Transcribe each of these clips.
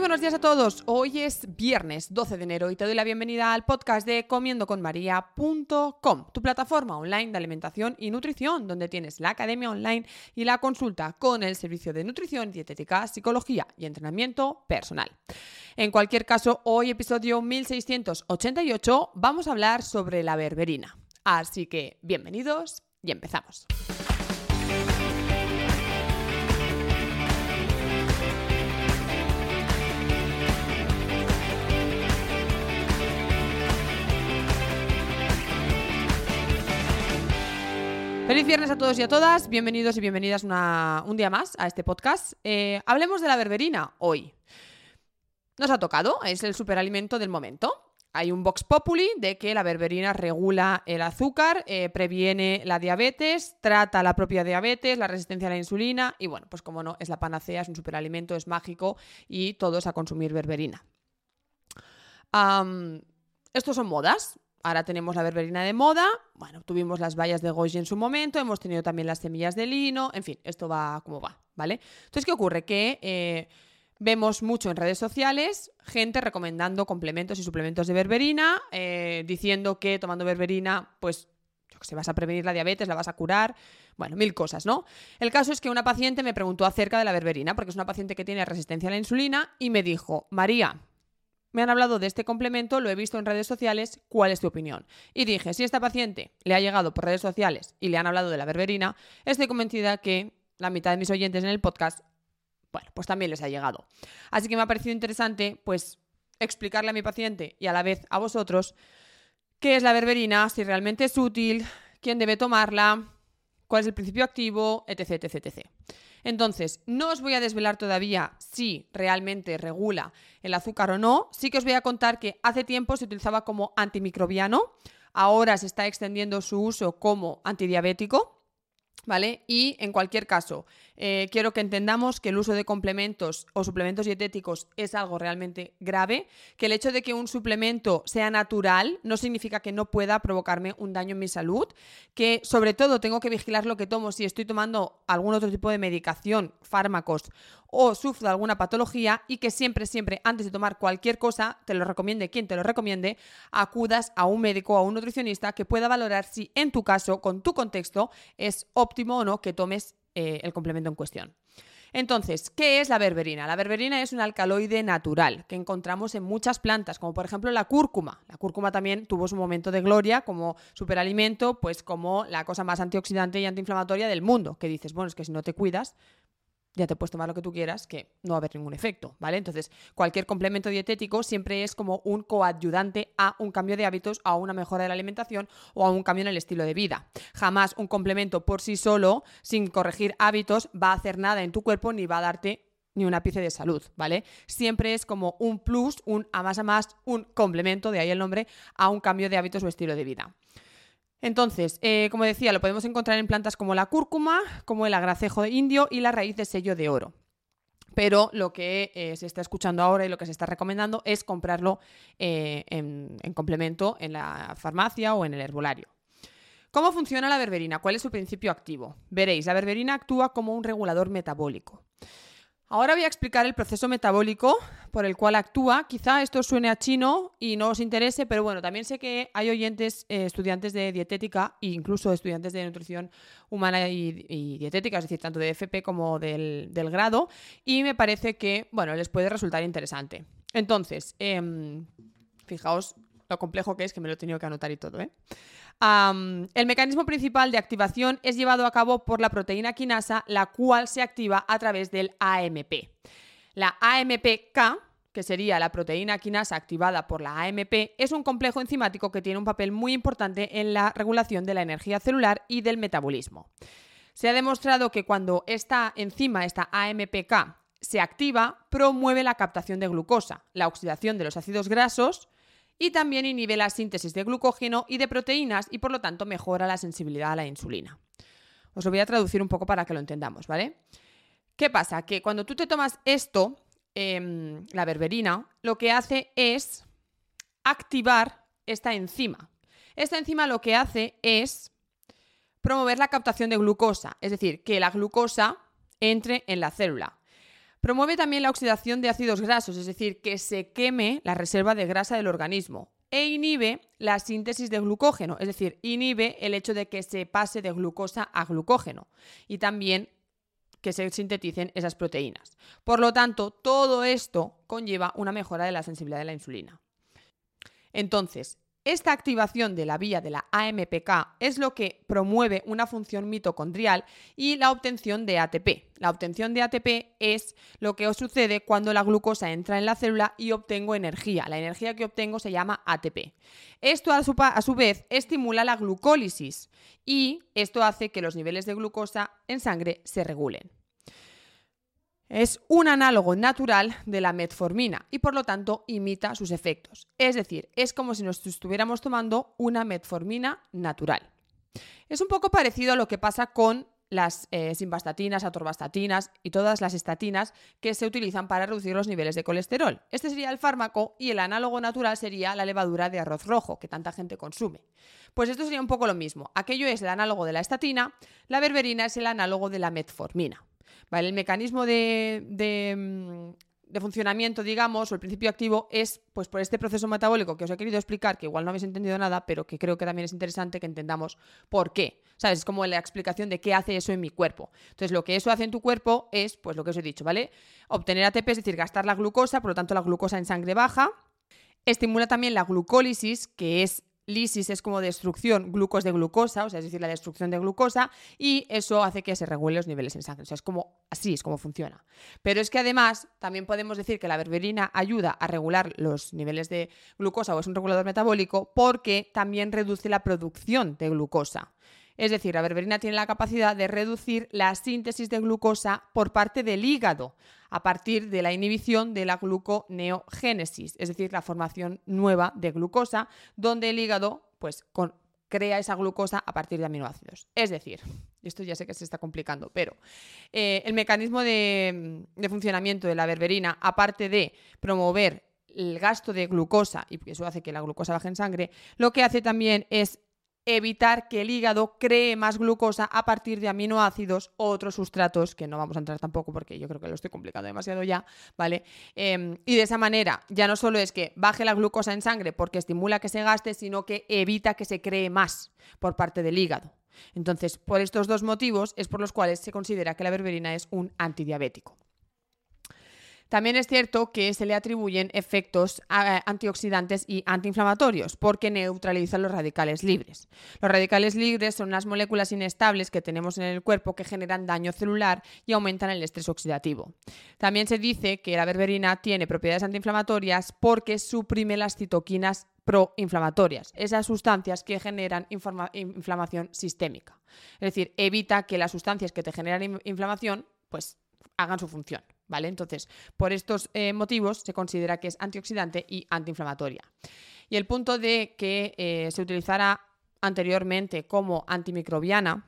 Buenos días a todos. Hoy es viernes 12 de enero y te doy la bienvenida al podcast de comiendoconmaria.com, tu plataforma online de alimentación y nutrición, donde tienes la academia online y la consulta con el servicio de nutrición, dietética, psicología y entrenamiento personal. En cualquier caso, hoy episodio 1688 vamos a hablar sobre la berberina. Así que bienvenidos y empezamos. Feliz viernes a todos y a todas, bienvenidos y bienvenidas un día más a este podcast. Eh, hablemos de la berberina hoy. Nos ha tocado, es el superalimento del momento. Hay un Vox Populi de que la berberina regula el azúcar, eh, previene la diabetes, trata la propia diabetes, la resistencia a la insulina y bueno, pues como no, es la panacea, es un superalimento, es mágico y todos a consumir berberina. Estos son modas. Ahora tenemos la berberina de moda. Bueno, tuvimos las bayas de goji en su momento. Hemos tenido también las semillas de lino. En fin, esto va como va, ¿vale? Entonces, ¿qué ocurre? Que eh, vemos mucho en redes sociales gente recomendando complementos y suplementos de berberina, eh, diciendo que tomando berberina, pues yo que sé, vas a prevenir la diabetes, la vas a curar, bueno, mil cosas, ¿no? El caso es que una paciente me preguntó acerca de la berberina, porque es una paciente que tiene resistencia a la insulina, y me dijo, María, me han hablado de este complemento, lo he visto en redes sociales, ¿cuál es tu opinión? Y dije, si esta paciente le ha llegado por redes sociales y le han hablado de la berberina, estoy convencida que la mitad de mis oyentes en el podcast, bueno, pues también les ha llegado. Así que me ha parecido interesante, pues, explicarle a mi paciente y a la vez a vosotros qué es la berberina, si realmente es útil, quién debe tomarla, cuál es el principio activo, etc, etc, etc. Entonces, no os voy a desvelar todavía si realmente regula el azúcar o no. Sí que os voy a contar que hace tiempo se utilizaba como antimicrobiano, ahora se está extendiendo su uso como antidiabético. ¿Vale? Y en cualquier caso, eh, quiero que entendamos que el uso de complementos o suplementos dietéticos es algo realmente grave, que el hecho de que un suplemento sea natural no significa que no pueda provocarme un daño en mi salud, que sobre todo tengo que vigilar lo que tomo si estoy tomando algún otro tipo de medicación, fármacos o sufro alguna patología y que siempre, siempre, antes de tomar cualquier cosa, te lo recomiende quien te lo recomiende, acudas a un médico o a un nutricionista que pueda valorar si en tu caso, con tu contexto, es óptimo o no que tomes eh, el complemento en cuestión. Entonces, ¿qué es la berberina? La berberina es un alcaloide natural que encontramos en muchas plantas, como por ejemplo la cúrcuma. La cúrcuma también tuvo su momento de gloria como superalimento, pues como la cosa más antioxidante y antiinflamatoria del mundo, que dices, bueno, es que si no te cuidas, ya te puedes tomar lo que tú quieras, que no va a haber ningún efecto, ¿vale? Entonces, cualquier complemento dietético siempre es como un coadyudante a un cambio de hábitos, a una mejora de la alimentación o a un cambio en el estilo de vida. Jamás un complemento por sí solo, sin corregir hábitos, va a hacer nada en tu cuerpo ni va a darte ni un ápice de salud, ¿vale? Siempre es como un plus, un a más a más, un complemento, de ahí el nombre, a un cambio de hábitos o estilo de vida. Entonces, eh, como decía, lo podemos encontrar en plantas como la cúrcuma, como el agracejo indio y la raíz de sello de oro. Pero lo que eh, se está escuchando ahora y lo que se está recomendando es comprarlo eh, en, en complemento en la farmacia o en el herbolario. ¿Cómo funciona la berberina? ¿Cuál es su principio activo? Veréis, la berberina actúa como un regulador metabólico. Ahora voy a explicar el proceso metabólico por el cual actúa. Quizá esto suene a chino y no os interese, pero bueno, también sé que hay oyentes, eh, estudiantes de dietética e incluso estudiantes de nutrición humana y, dietética, es decir, tanto de FP como del, grado, y me parece que, bueno, les puede resultar interesante. Entonces, eh, Fijaos lo complejo que es, que me lo he tenido que anotar y todo. ¿eh? El mecanismo principal de activación es llevado a cabo por la proteína quinasa, la cual se activa a través del AMP. La AMPK, que sería la proteína quinasa activada por la AMP, es un complejo enzimático que tiene un papel muy importante en la regulación de la energía celular y del metabolismo. Se ha demostrado que cuando esta enzima, esta AMPK, se activa, promueve la captación de glucosa, la oxidación de los ácidos grasos y también inhibe la síntesis de glucógeno y de proteínas y por lo tanto mejora la sensibilidad a la insulina. Os lo voy a traducir un poco para que lo entendamos, ¿vale? ¿Qué pasa? Que cuando tú te tomas esto, em, la berberina, lo que hace es activar esta enzima. Esta enzima lo que hace es promover la captación de glucosa, es decir, que la glucosa entre en la célula. Promueve también la oxidación de ácidos grasos, es decir, que se queme la reserva de grasa del organismo. E inhibe la síntesis de glucógeno, es decir, inhibe el hecho de que se pase de glucosa a glucógeno. Y también que se sinteticen esas proteínas. Por lo tanto, todo esto conlleva una mejora de la sensibilidad de la insulina. Entonces, esta activación de la vía de la AMPK es lo que promueve una función mitocondrial y la obtención de ATP. La obtención de ATP es lo que os sucede cuando la glucosa entra en la célula y obtengo energía. La energía que obtengo se llama ATP. Esto a su, a su vez estimula la glucólisis y esto hace que los niveles de glucosa en sangre se regulen. Es un análogo natural de la metformina y por lo tanto imita sus efectos. Es decir, es como si nos estuviéramos tomando una metformina natural. Es un poco parecido a lo que pasa con las eh, simvastatinas, atorvastatinas y todas las estatinas que se utilizan para reducir los niveles de colesterol. Este sería el fármaco y el análogo natural sería la levadura de arroz rojo que tanta gente consume. Pues esto sería un poco lo mismo. Aquello es el análogo de la estatina, la berberina es el análogo de la metformina. El mecanismo de, de, mm, de funcionamiento, digamos, o el principio activo es pues por este proceso metabólico que os he querido explicar, que igual no habéis entendido nada, pero que creo que también es interesante que entendamos por qué. ¿Sabes? Es como la explicación de qué hace eso en mi cuerpo. Entonces, lo que eso hace en tu cuerpo es, pues lo que os he dicho, ¿vale? Obtener ATP, es decir, gastar la glucosa, por lo tanto la glucosa en sangre baja. Estimula también la glucólisis, que es lisis es como destrucción, glucos de glucosa, o sea, es decir, la destrucción de glucosa, y eso hace que se regulen los niveles en sangre. O sea, es como así es como funciona. Pero es que además también podemos decir que la berberina ayuda a regular los niveles de glucosa o es un regulador metabólico porque también reduce la producción de glucosa. Es decir, la berberina tiene la capacidad de reducir la síntesis de glucosa por parte del hígado a partir de la inhibición de la gluconeogénesis, es decir, la formación nueva de glucosa, donde el hígado pues, crea esa glucosa a partir de aminoácidos. Es decir, esto ya sé que se está complicando, pero eh, el mecanismo de, de funcionamiento de la berberina, aparte de promover el gasto de glucosa, y eso hace que la glucosa baje en sangre, lo que hace también es evitar que el hígado cree más glucosa a partir de aminoácidos o otros sustratos, que no vamos a entrar tampoco porque yo creo que lo estoy complicando demasiado ya, ¿vale? Eh, y de esa manera ya no solo es que baje la glucosa en sangre porque estimula que se gaste, sino que evita que se cree más por parte del hígado. Entonces, por estos dos motivos es por los cuales se considera que la berberina es un antidiabético. También es cierto que se le atribuyen efectos eh, antioxidantes y antiinflamatorios porque neutralizan los radicales libres. Los radicales libres son unas moléculas inestables que tenemos en el cuerpo que generan daño celular y aumentan el estrés oxidativo. También se dice que la berberina tiene propiedades antiinflamatorias porque suprime las citoquinas proinflamatorias, esas sustancias que generan inflamación sistémica. Es decir, evita que las sustancias que te generan inflamación pues hagan su función. ¿Vale? Entonces, por estos eh, motivos se considera que es antioxidante y antiinflamatoria. Y el punto de que eh, se utilizara anteriormente como antimicrobiana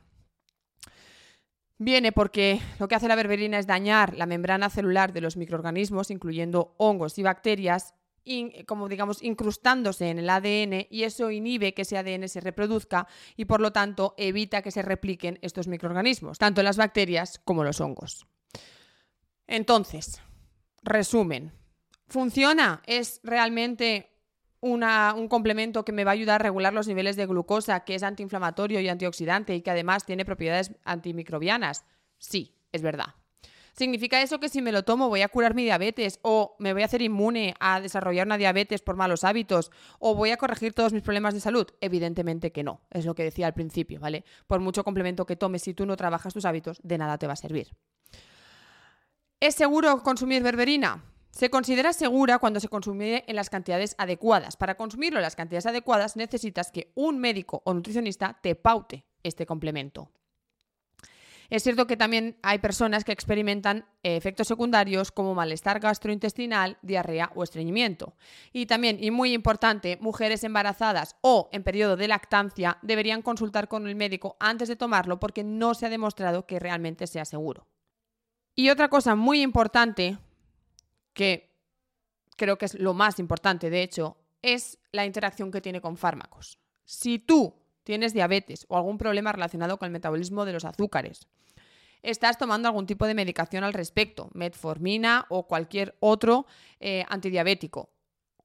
viene porque lo que hace la berberina es dañar la membrana celular de los microorganismos, incluyendo hongos y bacterias, como digamos, incrustándose en el ADN y eso inhibe que ese ADN se reproduzca y por lo tanto evita que se repliquen estos microorganismos, tanto las bacterias como los hongos. Entonces, resumen, ¿funciona? ¿Es realmente un complemento que me va a ayudar a regular los niveles de glucosa, que es antiinflamatorio y antioxidante y que además tiene propiedades antimicrobianas? Sí, es verdad. ¿Significa eso que si me lo tomo voy a curar mi diabetes o me voy a hacer inmune a desarrollar una diabetes por malos hábitos o voy a corregir todos mis problemas de salud? Evidentemente que no, es lo que decía al principio, ¿vale? Por mucho complemento que tomes, si tú no trabajas tus hábitos, de nada te va a servir. ¿Es seguro consumir berberina? Se considera segura cuando se consume en las cantidades adecuadas. Para consumirlo en las cantidades adecuadas necesitas que un médico o nutricionista te paute este complemento. Es cierto que también hay personas que experimentan eh, efectos secundarios como malestar gastrointestinal, diarrea o estreñimiento. Y también, y muy importante, mujeres embarazadas o en periodo de lactancia deberían consultar con el médico antes de tomarlo porque no se ha demostrado que realmente sea seguro. Y otra cosa muy importante, que creo que es lo más importante de hecho, es la interacción que tiene con fármacos. Si tú tienes diabetes o algún problema relacionado con el metabolismo de los azúcares, estás tomando algún tipo de medicación al respecto, metformina o cualquier otro eh, antidiabético.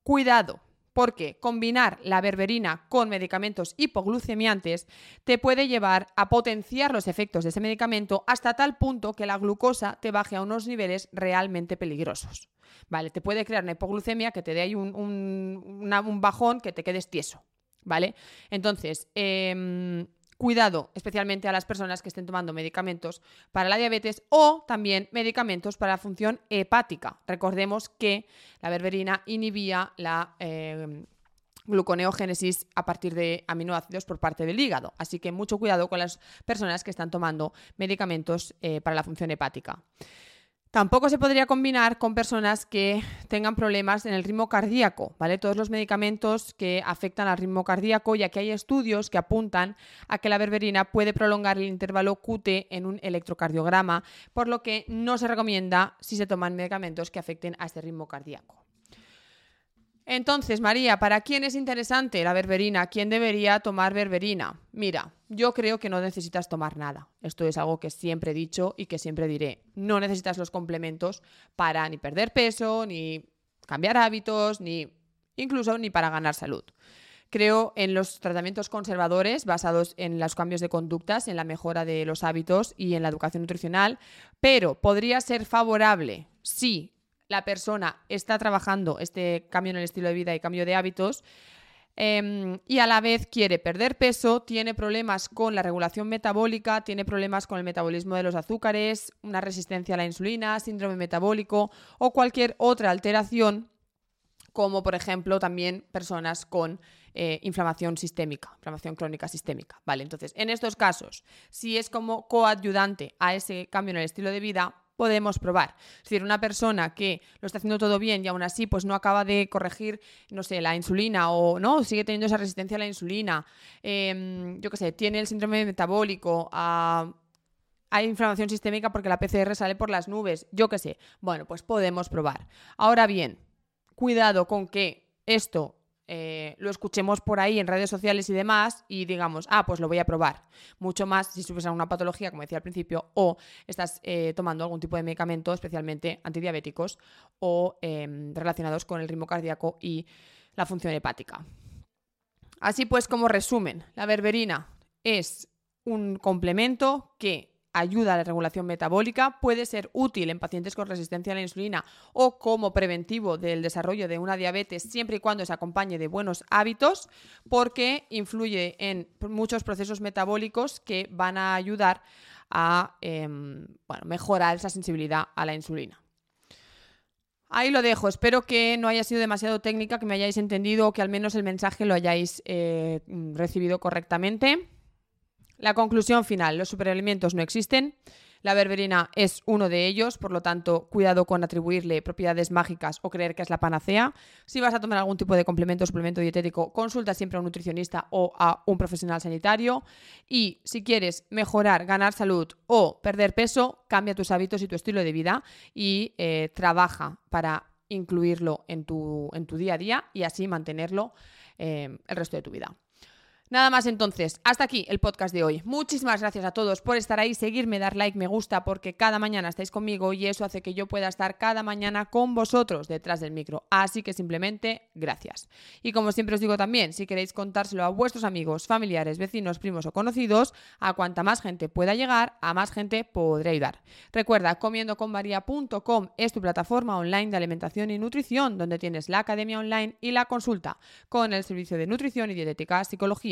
Cuidado, porque combinar la berberina con medicamentos hipoglucemiantes te puede llevar a potenciar los efectos de ese medicamento hasta tal punto que la glucosa te baje a unos niveles realmente peligrosos. Vale, te puede crear una hipoglucemia que te dé ahí un, un bajón que te quedes tieso. ¿Vale? Entonces, eh, cuidado especialmente a las personas que estén tomando medicamentos para la diabetes o también medicamentos para la función hepática. Recordemos que la berberina inhibía la eh, gluconeogénesis a partir de aminoácidos por parte del hígado. Así que mucho cuidado con las personas que están tomando medicamentos eh, para la función hepática. Tampoco se podría combinar con personas que tengan problemas en el ritmo cardíaco, ¿vale? Todos los medicamentos que afectan al ritmo cardíaco, ya que hay estudios que apuntan a que la berberina puede prolongar el intervalo QT en un electrocardiograma, por lo que no se recomienda si se toman medicamentos que afecten a este ritmo cardíaco. Entonces, María, ¿para quién es interesante la berberina? ¿Quién debería tomar berberina? Mira, yo creo que no necesitas tomar nada. Esto es algo que siempre he dicho y que siempre diré. No necesitas los complementos para ni perder peso, ni cambiar hábitos, ni incluso ni para ganar salud. Creo en los tratamientos conservadores basados en los cambios de conductas, en la mejora de los hábitos y en la educación nutricional, pero podría ser favorable si la persona está trabajando este cambio en el estilo de vida y cambio de hábitos em, y a la vez quiere perder peso, tiene problemas con la regulación metabólica, tiene problemas con el metabolismo de los azúcares, una resistencia a la insulina, síndrome metabólico o cualquier otra alteración, como por ejemplo también personas con eh, inflamación sistémica, inflamación crónica sistémica. Vale, entonces en estos casos, si es como coadyudante a ese cambio en el estilo de vida, podemos probar. Es decir, una persona que lo está haciendo todo bien y aún así pues no acaba de corregir, no sé, la insulina o no, sigue teniendo esa resistencia a la insulina, em, yo qué sé, tiene el síndrome metabólico, ah, hay inflamación sistémica porque la PCR sale por las nubes, yo qué sé. Bueno, pues podemos probar. Ahora bien, cuidado con que esto eh, lo escuchemos por ahí en redes sociales y demás y digamos, ah, pues lo voy a probar. Mucho más si sufres alguna patología, como decía al principio, o estás eh, tomando algún tipo de medicamento, especialmente antidiabéticos o em, relacionados con el ritmo cardíaco y la función hepática. Así pues, como resumen, la berberina es un complemento que ayuda a la regulación metabólica, puede ser útil en pacientes con resistencia a la insulina o como preventivo del desarrollo de una diabetes siempre y cuando se acompañe de buenos hábitos porque influye en muchos procesos metabólicos que van a ayudar a em, mejorar esa sensibilidad a la insulina. Ahí lo dejo. Espero que no haya sido demasiado técnica, que me hayáis entendido o que al menos el mensaje lo hayáis eh, recibido correctamente. La conclusión final, los superalimentos no existen. La berberina es uno de ellos, por lo tanto, cuidado con atribuirle propiedades mágicas o creer que es la panacea. Si vas a tomar algún tipo de complemento o suplemento dietético, consulta siempre a un nutricionista o a un profesional sanitario. Y si quieres mejorar, ganar salud o perder peso, cambia tus hábitos y tu estilo de vida y eh, trabaja para incluirlo en tu, día a día y así mantenerlo eh, el resto de tu vida. Nada más entonces, hasta aquí el podcast de hoy. Muchísimas gracias a todos por estar ahí, seguirme, dar like, me gusta, porque cada mañana estáis conmigo y eso hace que yo pueda estar cada mañana con vosotros detrás del micro. Así que simplemente gracias. Y como siempre os digo también, si queréis contárselo a vuestros amigos, familiares, vecinos, primos o conocidos, a cuanta más gente pueda llegar, a más gente podré ayudar. Recuerda, comiendoconmaria.com es tu plataforma online de alimentación y nutrición, donde tienes la academia online y la consulta, con el servicio de nutrición y dietética,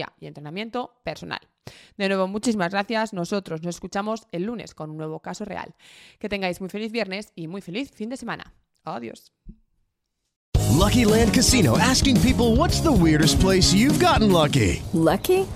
psicología y entrenamiento personal. De nuevo, muchísimas gracias. Nosotros nos escuchamos el lunes con un nuevo caso real. Que tengáis muy feliz viernes y muy feliz fin de semana. Adiós. Lucky Land Casino asking people what's the weirdest place you've gotten lucky? Lucky?